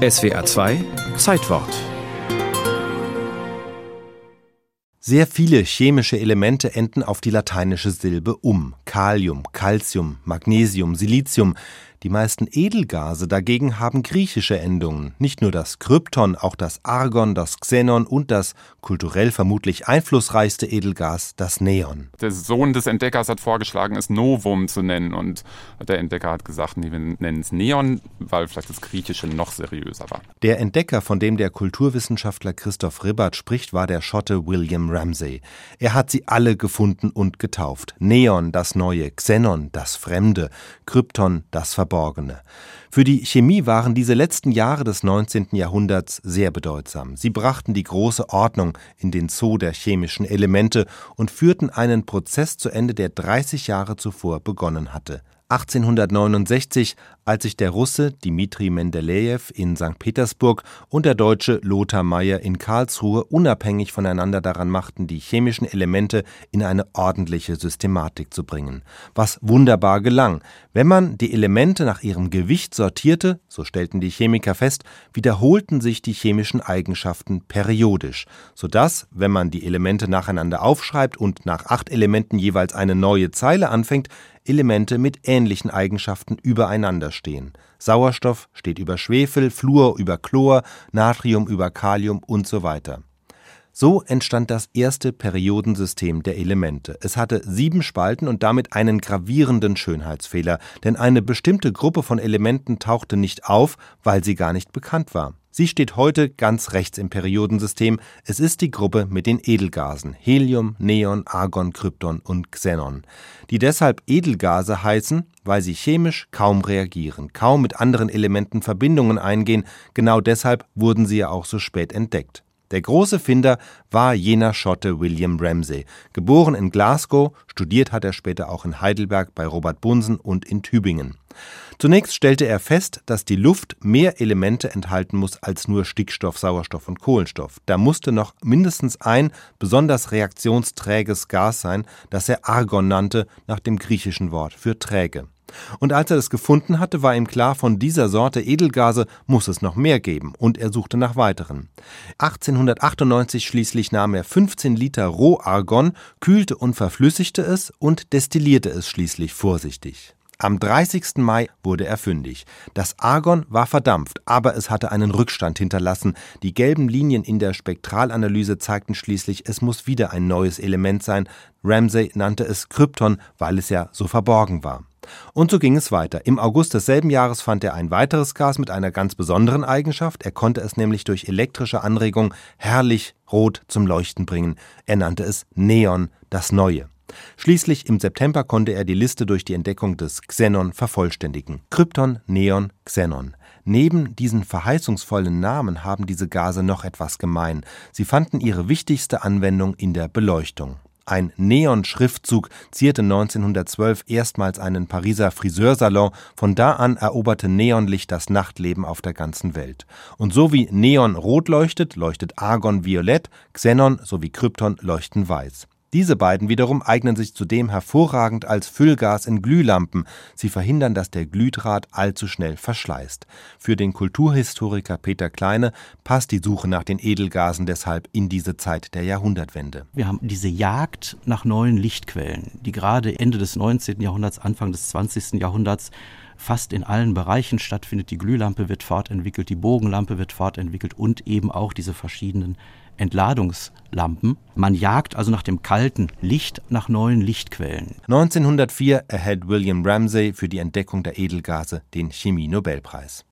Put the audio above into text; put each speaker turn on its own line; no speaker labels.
SWA 2 Zeitwort
Sehr viele chemische Elemente enden auf die lateinische Silbe um. Kalium, Calcium, Magnesium, Silizium. Die meisten Edelgase dagegen haben griechische Endungen. Nicht nur das Krypton, auch das Argon, das Xenon und das kulturell vermutlich einflussreichste Edelgas, das Neon.
Der Sohn des Entdeckers hat vorgeschlagen, es Novum zu nennen. Und der Entdecker hat gesagt, nee, wir nennen es Neon, weil vielleicht das Griechische noch seriöser war.
Der Entdecker, von dem der Kulturwissenschaftler Christoph Ribbert spricht, war der Schotte William Ramsay. Er hat sie alle gefunden und getauft. Neon, das Neue, Xenon, das Fremde, Krypton, das. Verborgene. Für die Chemie waren diese letzten Jahre des 19. Jahrhunderts sehr bedeutsam. Sie brachten die große Ordnung in den Zoo der chemischen Elemente und führten einen Prozess zu Ende, der 30 Jahre zuvor begonnen hatte. 1869, als sich der Russe Dmitri Mendelejew in St. Petersburg und der Deutsche Lothar Meyer in Karlsruhe unabhängig voneinander daran machten, die chemischen Elemente in eine ordentliche Systematik zu bringen. Was wunderbar gelang. Wenn man die Elemente nach ihrem Gewicht sortierte, so stellten die Chemiker fest, wiederholten sich die chemischen Eigenschaften periodisch, sodass, wenn man die Elemente nacheinander aufschreibt und nach acht Elementen jeweils eine neue Zeile anfängt, Elemente mit ähnlichen Eigenschaften übereinander stehen. Sauerstoff steht über Schwefel, Fluor über Chlor, Natrium über Kalium und so weiter. So entstand das erste Periodensystem der Elemente. Es hatte sieben Spalten und damit einen gravierenden Schönheitsfehler, denn eine bestimmte Gruppe von Elementen tauchte nicht auf, weil sie gar nicht bekannt war. Sie steht heute ganz rechts im Periodensystem. Es ist die Gruppe mit den Edelgasen Helium, Neon, Argon, Krypton und Xenon, die deshalb Edelgase heißen, weil sie chemisch kaum reagieren, kaum mit anderen Elementen Verbindungen eingehen. Genau deshalb wurden sie ja auch so spät entdeckt. Der große Finder war jener Schotte William Ramsay. Geboren in Glasgow, studiert hat er später auch in Heidelberg bei Robert Bunsen und in Tübingen. Zunächst stellte er fest, dass die Luft mehr Elemente enthalten muss als nur Stickstoff, Sauerstoff und Kohlenstoff. Da musste noch mindestens ein besonders reaktionsträges Gas sein, das er Argon nannte, nach dem griechischen Wort für träge. Und als er das gefunden hatte, war ihm klar, von dieser Sorte Edelgase muss es noch mehr geben, und er suchte nach weiteren. 1898 schließlich nahm er 15 Liter Rohargon, kühlte und verflüssigte es und destillierte es schließlich vorsichtig. Am 30. Mai wurde er fündig. Das Argon war verdampft, aber es hatte einen Rückstand hinterlassen. Die gelben Linien in der Spektralanalyse zeigten schließlich, es muss wieder ein neues Element sein. Ramsay nannte es Krypton, weil es ja so verborgen war. Und so ging es weiter. Im August desselben Jahres fand er ein weiteres Gas mit einer ganz besonderen Eigenschaft. Er konnte es nämlich durch elektrische Anregung herrlich rot zum Leuchten bringen. Er nannte es Neon, das Neue. Schließlich im September konnte er die Liste durch die Entdeckung des Xenon vervollständigen. Krypton, Neon, Xenon. Neben diesen verheißungsvollen Namen haben diese Gase noch etwas gemein. Sie fanden ihre wichtigste Anwendung in der Beleuchtung. Ein Neon-Schriftzug zierte 1912 erstmals einen Pariser Friseursalon. Von da an eroberte Neonlicht das Nachtleben auf der ganzen Welt. Und so wie Neon rot leuchtet, leuchtet Argon violett, Xenon sowie Krypton leuchten weiß. Diese beiden wiederum eignen sich zudem hervorragend als Füllgas in Glühlampen. Sie verhindern, dass der Glühdraht allzu schnell verschleißt. Für den Kulturhistoriker Peter Kleine passt die Suche nach den Edelgasen deshalb in diese Zeit der Jahrhundertwende.
Wir haben diese Jagd nach neuen Lichtquellen, die gerade Ende des 19. Jahrhunderts, Anfang des 20. Jahrhunderts fast in allen Bereichen stattfindet. Die Glühlampe wird fortentwickelt, die Bogenlampe wird fortentwickelt und eben auch diese verschiedenen Entladungslampen. Man jagt also nach dem kalten Licht, nach neuen Lichtquellen.
1904 erhält William Ramsay für die Entdeckung der Edelgase den Chemie-Nobelpreis.